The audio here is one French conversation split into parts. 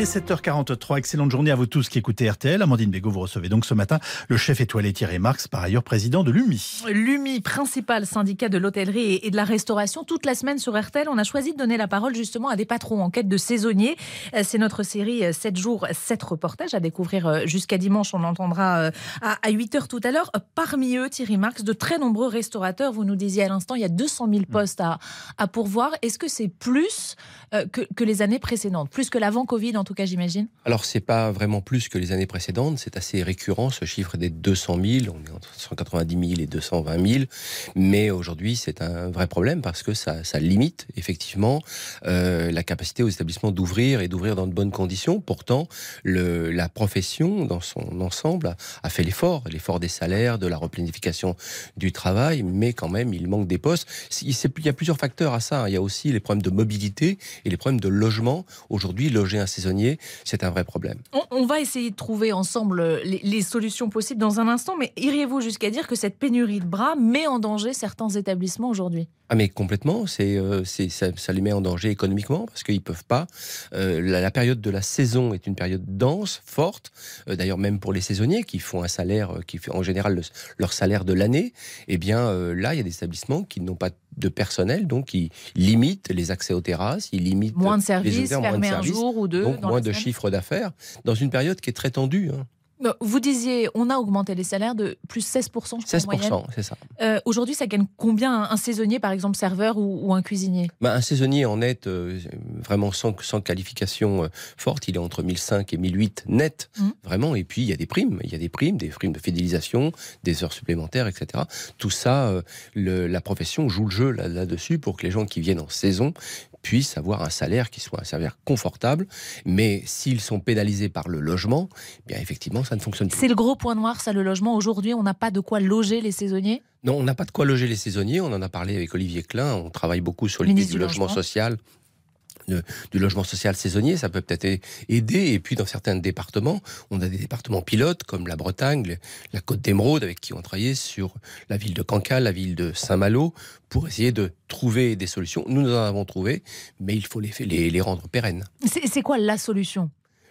Il est 7h43. Excellente journée à vous tous qui écoutez RTL. Amandine Bégaud, vous recevez donc ce matin le chef étoilé Thierry Marx, par ailleurs président de l'UMI. L'UMI, principal syndicat de l'hôtellerie et de la restauration. Toute la semaine sur RTL, on a choisi de donner la parole justement à des patrons en quête de saisonniers. Euh, c'est notre série 7 euh, jours, 7 reportages à découvrir euh, jusqu'à dimanche. On entendra à 8h tout à l'heure. Parmi eux, Thierry Marx, de très nombreux restaurateurs. Vous nous disiez à l'instant, il y a 200 000 mm. postes à, à pourvoir. Est-ce que c'est plus que, que les années précédentes? Plus que l'avant Covid en tout cas, j'imagine Alors, c'est pas vraiment plus que les années précédentes. C'est assez récurrent, ce chiffre des 200 000. On est entre 190 000 et 220 000. Mais aujourd'hui, c'est un vrai problème parce que ça, limite effectivement euh, la capacité aux établissements d'ouvrir et d'ouvrir dans de bonnes conditions. Pourtant, le, la profession, dans son ensemble, a, fait l'effort. L'effort des salaires, de la replanification du travail. Mais quand même, il manque des postes. Il, il y a plusieurs facteurs à ça. Il y a aussi les problèmes de mobilité et les problèmes de logement. Aujourd'hui, loger un saisonnier c'est un vrai problème. On, va essayer de trouver ensemble les, solutions possibles dans un instant, mais iriez-vous jusqu'à dire que cette pénurie de bras met en danger certains établissements aujourd'hui? Ah mais complètement, c'est euh, ça, les met en danger économiquement parce qu'ils peuvent pas. Euh, la, période de la saison est une période dense, forte. Euh, d'ailleurs même pour les saisonniers qui font un salaire, qui fait en général leur salaire de l'année, eh bien là il y a des établissements qui n'ont pas de personnel, donc qui limitent les accès aux terrasses, ils limitent moins de services, fermer un jour ou deux, donc moins de chiffre d'affaires dans une période qui est très tendue. Hein. Vous disiez, on a augmenté les salaires de plus 16%. 16%, c'est ça. Euh, aujourd'hui, ça gagne combien un saisonnier, par exemple, serveur ou, un cuisinier? Bah, Un saisonnier en net, euh, vraiment sans, sans qualification euh, forte, il est entre 1005 et 1008 net, mmh. vraiment. Et puis, il y a des primes. Il y a des primes, des primes de fidélisation, des heures supplémentaires, etc. Tout ça, la profession joue le jeu là-dessus pour que les gens qui viennent en saison puissent avoir un salaire qui soit un salaire confortable. Mais s'ils sont pénalisés par le logement, eh bien effectivement, ça ne fonctionne plus. C'est le gros point noir, ça, le logement. Aujourd'hui, on n'a pas de quoi loger les saisonniers Non, on n'a pas de quoi loger les saisonniers. On en a parlé avec Olivier Klein. On travaille beaucoup sur l'idée du, logement social du logement social saisonnier, ça peut peut-être aider. Et puis dans certains départements, on a des départements pilotes comme la Bretagne, la Côte d'Émeraude, avec qui on travaillé sur la ville de Cancale, la ville de Saint-Malo, pour essayer de trouver des solutions. Nous, nous en avons trouvé, mais il faut les, les rendre pérennes. C'est quoi la solution?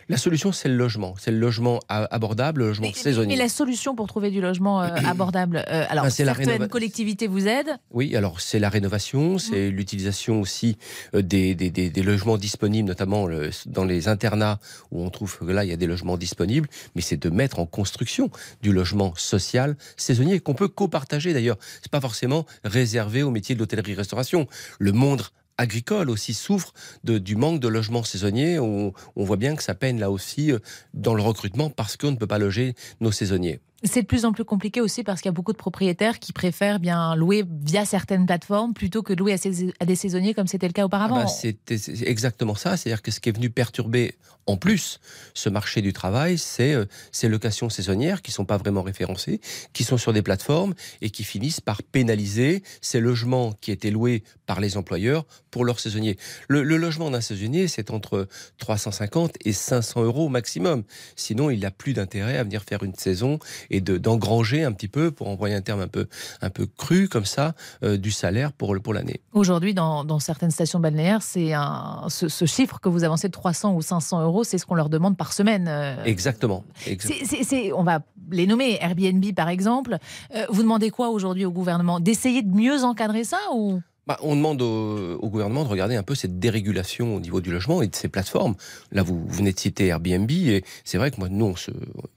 La solution, c'est le logement. C'est le logement abordable, le logement saisonnier. Et la solution pour trouver du logement euh, abordable euh, Alors, ben, certaines collectivités vous aident Oui, alors c'est la rénovation, c'est l'utilisation aussi euh, des, des, logements disponibles, notamment dans les internats où on trouve que là, il y a des logements disponibles, mais c'est de mettre en construction du logement social saisonnier qu'on peut copartager d'ailleurs. C'est pas forcément réservé au métier de l'hôtellerie-restauration. Le monde agricole aussi souffre du manque de logements saisonniers. On, on voit bien que ça peine là aussi euh, dans le recrutement parce qu'on ne peut pas loger nos saisonniers. C'est de plus en plus compliqué aussi parce qu'il y a beaucoup de propriétaires qui préfèrent bien louer via certaines plateformes plutôt que louer à, des saisonniers comme c'était le cas auparavant. Ah bah, c'est exactement ça. C'est-à-dire que ce qui est venu perturber en plus ce marché du travail, c'est euh, ces locations saisonnières qui sont pas vraiment référencées, qui sont sur des plateformes et qui finissent par pénaliser ces logements qui étaient loués par les employeurs pour leurs saisonniers. Le, logement d'un saisonnier, c'est entre 350 et 500 euros au maximum. Sinon, il n'a plus d'intérêt à venir faire une saison et d'engranger un petit peu, pour envoyer un terme un peu, un peu cru comme ça, euh, du salaire pour, pour l'année. Aujourd'hui, dans, dans, certaines stations balnéaires, c'est ce, ce, chiffre que vous avancez de 300 ou 500 euros, c'est ce qu'on leur demande par semaine. Euh. Exactement. on va les nommer, Airbnb par exemple. Euh, vous demandez quoi aujourd'hui au gouvernement? D'essayer de mieux encadrer ça ou bah, on demande au, gouvernement de regarder un peu cette dérégulation au niveau du logement et de ces plateformes. Là, vous, venez de citer Airbnb et c'est vrai que moi, nous,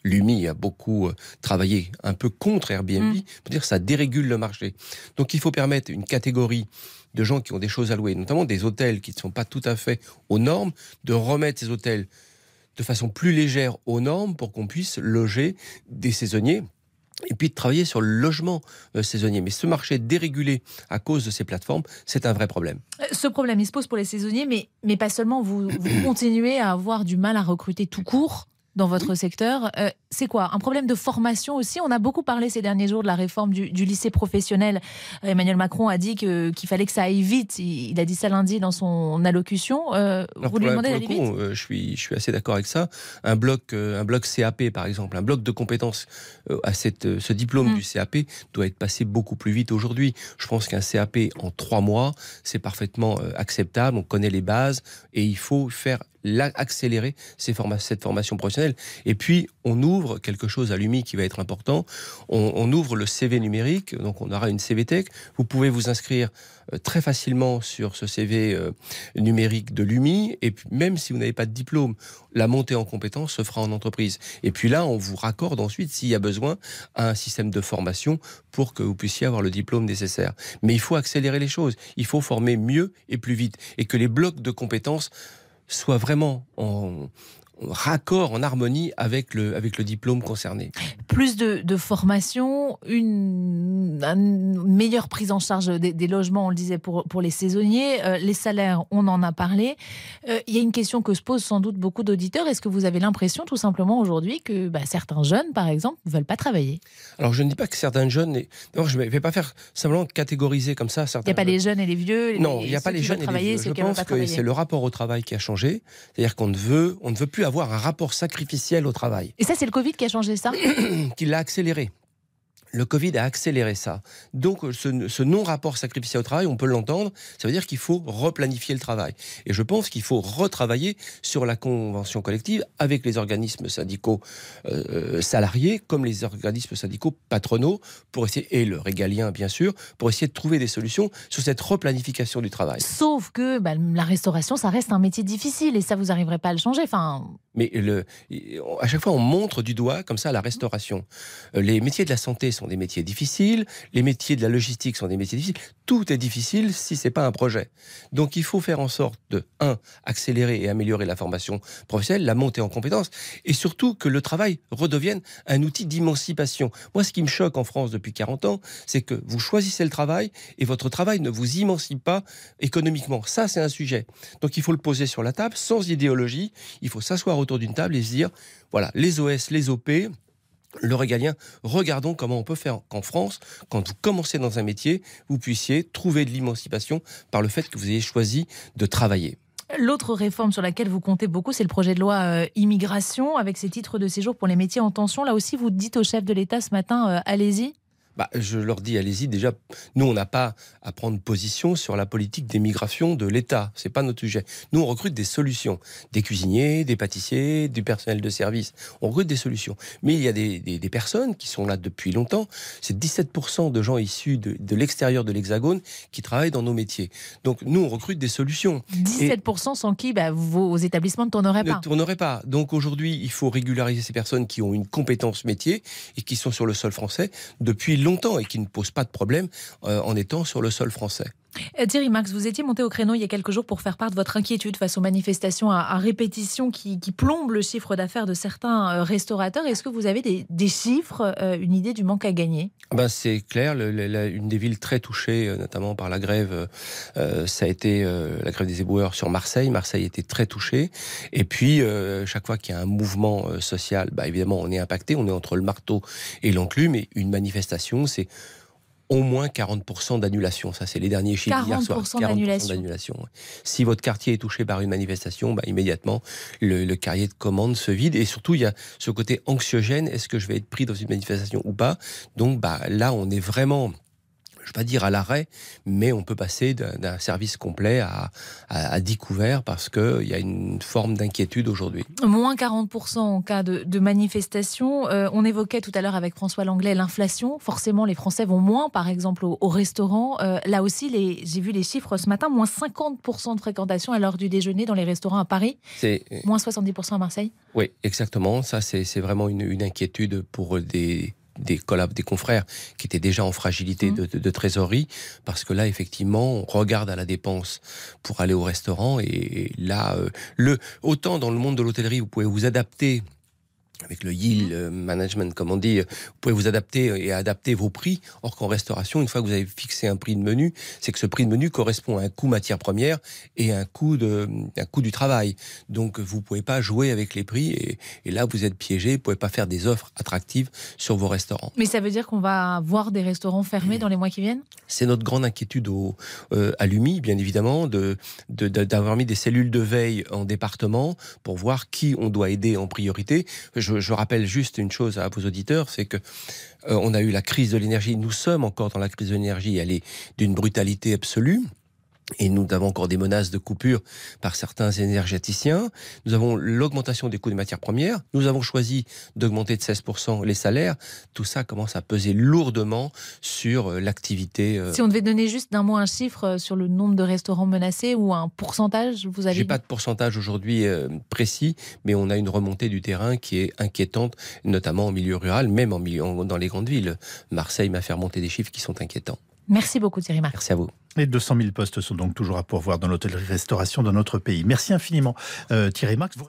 l'UMI a beaucoup euh, travaillé un peu contre Airbnb mm. pour dire que ça dérégule le marché. Donc, il faut permettre une catégorie de gens qui ont des choses à louer, notamment des hôtels qui ne sont pas tout à fait aux normes, de remettre ces hôtels de façon plus légère aux normes pour qu'on puisse loger des saisonniers et puis de travailler sur le logement euh, saisonnier. Mais ce marché dérégulé à cause de ces plateformes, c'est un vrai problème. Euh, ce problème, il se pose pour les saisonniers, mais, mais pas seulement. Vous, vous continuez à avoir du mal à recruter tout court dans votre secteur. Euh, c'est quoi Un problème de formation aussi? On a beaucoup parlé ces derniers jours de la réforme du, lycée professionnel. Emmanuel Macron a dit qu'il fallait que ça aille vite. Il, a dit ça lundi dans son allocution. Euh, vous lui demandez d'aller vite? euh, je, suis, je suis assez d'accord avec ça. Un bloc, un bloc CAP, par exemple, un bloc de compétences à cette, ce diplôme mm. du CAP doit être passé beaucoup plus vite aujourd'hui. Je pense qu'un CAP en trois mois, c'est parfaitement acceptable. On connaît les bases et il faut faire accélérer ces cette formation professionnelle. Et puis, on ouvre quelque chose à l'UMI qui va être important. On, ouvre le CV numérique, donc on aura une CV Tech. Vous pouvez vous inscrire euh, très facilement sur ce CV euh, numérique de l'UMI. Et même si vous n'avez pas de diplôme, la montée en compétence se fera en entreprise. Et puis là, on vous raccorde ensuite, s'il y a besoin, à un système de formation pour que vous puissiez avoir le diplôme nécessaire. Mais il faut accélérer les choses. Il faut former mieux et plus vite. Et que les blocs de compétences soit vraiment en, raccord, en harmonie avec le, avec le diplôme concerné. Plus de, formation, une, meilleure prise en charge des, logements, on le disait, pour, pour les saisonniers. Euh, les salaires, on en a parlé. Euh, il y a une question que se posent sans doute beaucoup d'auditeurs. Est-ce que vous avez l'impression, tout simplement, aujourd'hui, que bah, certains jeunes, par exemple, ne veulent pas travailler? Alors, je ne dis pas que certains jeunes... Non, je ne vais pas faire simplement catégoriser comme ça certains... Il n'y a pas les jeunes et les vieux Non, il n'y a pas les jeunes et les vieux. Je pense que c'est le rapport au travail qui a changé. C'est-à-dire qu'on ne veut, on ne veut plus avoir avoir un rapport sacrificiel au travail. Et ça, c'est le Covid qui a changé ça? Qui l'a accéléré. Le Covid a accéléré ça. Donc ce, non-rapport sacrificiel au travail, on peut l'entendre, ça veut dire qu'il faut replanifier le travail. Et je pense qu'il faut retravailler sur la convention collective avec les organismes syndicaux euh, salariés comme les organismes syndicaux patronaux pour essayer, et le régalien bien sûr, pour essayer de trouver des solutions sur cette replanification du travail. Sauf que bah, la restauration, ça reste un métier difficile et ça, vous n'arriverez pas à le changer. Enfin... Mais le, à chaque fois, on montre du doigt comme ça la restauration. Euh, les métiers de la santé sont sont des métiers difficiles, les métiers de la logistique sont des métiers difficiles. Tout est difficile si c'est pas un projet. Donc il faut faire en sorte de un accélérer et améliorer la formation professionnelle, la montée en compétences, et surtout que le travail redevienne un outil d'émancipation. Moi, ce qui me choque en France depuis 40 ans, c'est que vous choisissez le travail et votre travail ne vous émancipe pas économiquement. Ça, c'est un sujet. Donc il faut le poser sur la table sans idéologie. Il faut s'asseoir autour d'une table et se dire voilà, les OS, les OP, le régalien, regardons comment on peut faire qu'en France, quand vous commencez dans un métier, vous puissiez trouver de l'émancipation par le fait que vous ayez choisi de travailler. L'autre réforme sur laquelle vous comptez beaucoup, c'est le projet de loi euh, immigration avec ses titres de séjour pour les métiers en tension. Là aussi, vous dites au chef de l'État ce matin, euh, allez-y bah, je leur dis, allez-y. Déjà, nous, on n'a pas à prendre position sur la politique d'émigration de l'État. C'est pas notre sujet. Nous, on recrute des solutions. Des cuisiniers, des pâtissiers, du personnel de service. On recrute des solutions. Mais il y a des, des, personnes qui sont là depuis longtemps. C'est 17% de gens issus de, de l'extérieur de l'Hexagone qui travaillent dans nos métiers. Donc, nous, on recrute des solutions. 17% sans qui bah, vos établissements ne tourneraient pas. Ne tourneraient pas. Donc, aujourd'hui, il faut régulariser ces personnes qui ont une compétence métier et qui sont sur le sol français depuis longtemps et qui ne pose pas de problème euh, en étant sur le sol français. Euh, Thierry Max, vous étiez monté au créneau il y a quelques jours pour faire part de votre inquiétude face aux manifestations à, répétition qui, plombent le chiffre d'affaires de certains euh, restaurateurs. Est-ce que vous avez des, chiffres, une idée du manque à gagner? Ben C'est clair, une des villes très touchées, notamment par la grève, ça a été la grève des éboueurs sur Marseille. Marseille était très touchée. Et puis, chaque fois qu'il y a un mouvement social, bah, évidemment, on est impacté, on est entre le marteau et l'enclume. Et une manifestation, c'est au moins 40% d'annulation. Ça, c'est les derniers chiffres d'hier soir. 40% d'annulation. Si votre quartier est touché par une manifestation, bah, immédiatement, le, le, carrier de commande se vide. Et surtout, il y a ce côté anxiogène. Est-ce que je vais être pris dans une manifestation ou pas? Donc, bah, là, on est vraiment je ne vais pas dire à l'arrêt, mais on peut passer d'un service complet à, à, découvert parce qu'il y a une forme d'inquiétude aujourd'hui. Moins 40% en cas de, manifestation. Euh, on évoquait tout à l'heure avec François Langlais l'inflation. Forcément, les Français vont moins, par exemple, au, restaurant. Euh, là aussi, j'ai vu les chiffres ce matin, moins 50% de fréquentation à l'heure du déjeuner dans les restaurants à Paris. C'est moins 70% à Marseille. Oui, exactement. Ça, c'est vraiment une, une inquiétude pour des des collabs, des confrères qui étaient déjà en fragilité mmh. de, trésorerie, parce que là, effectivement, on regarde à la dépense pour aller au restaurant, et là, euh, le, autant dans le monde de l'hôtellerie, vous pouvez vous adapter avec le yield euh, management, comme on dit, vous pouvez vous adapter et adapter vos prix. Or qu'en restauration, une fois que vous avez fixé un prix de menu, c'est que ce prix de menu correspond à un coût matière première et un coût de, un coût du travail. Donc vous pouvez pas jouer avec les prix et, et là vous êtes piégé. Vous pouvez pas faire des offres attractives sur vos restaurants. Mais ça veut dire qu'on va voir des restaurants fermés dans les mois qui viennent? C'est notre grande inquiétude au, euh, à l'UMI, bien évidemment, de, de, d'avoir mis des cellules de veille en département pour voir qui on doit aider en priorité. Je, je rappelle juste une chose à vos auditeurs, c'est que euh, on a eu la crise de l'énergie. Nous sommes encore dans la crise de l'énergie. Elle est d'une brutalité absolue. Et nous avons encore des menaces de coupure par certains énergéticiens. Nous avons l'augmentation des coûts des matières premières. Nous avons choisi d'augmenter de 16% les salaires. Tout ça commence à peser lourdement sur euh, l'activité. euh, Si on devait donner juste d'un mot un chiffre euh, sur le nombre de restaurants menacés ou un pourcentage, vous avez J'ai dit pas de pourcentage aujourd'hui précis, mais on a une remontée du terrain qui est inquiétante, notamment en milieu rural, même en milieu, dans les grandes villes. Marseille m'a fait remonter des chiffres qui sont inquiétants. Merci beaucoup Thierry Marx. Merci à vous. Et 200 000 postes sont donc toujours à pourvoir dans l'hôtellerie-restauration dans notre pays. Merci infiniment, euh, Thierry Marx. Vous-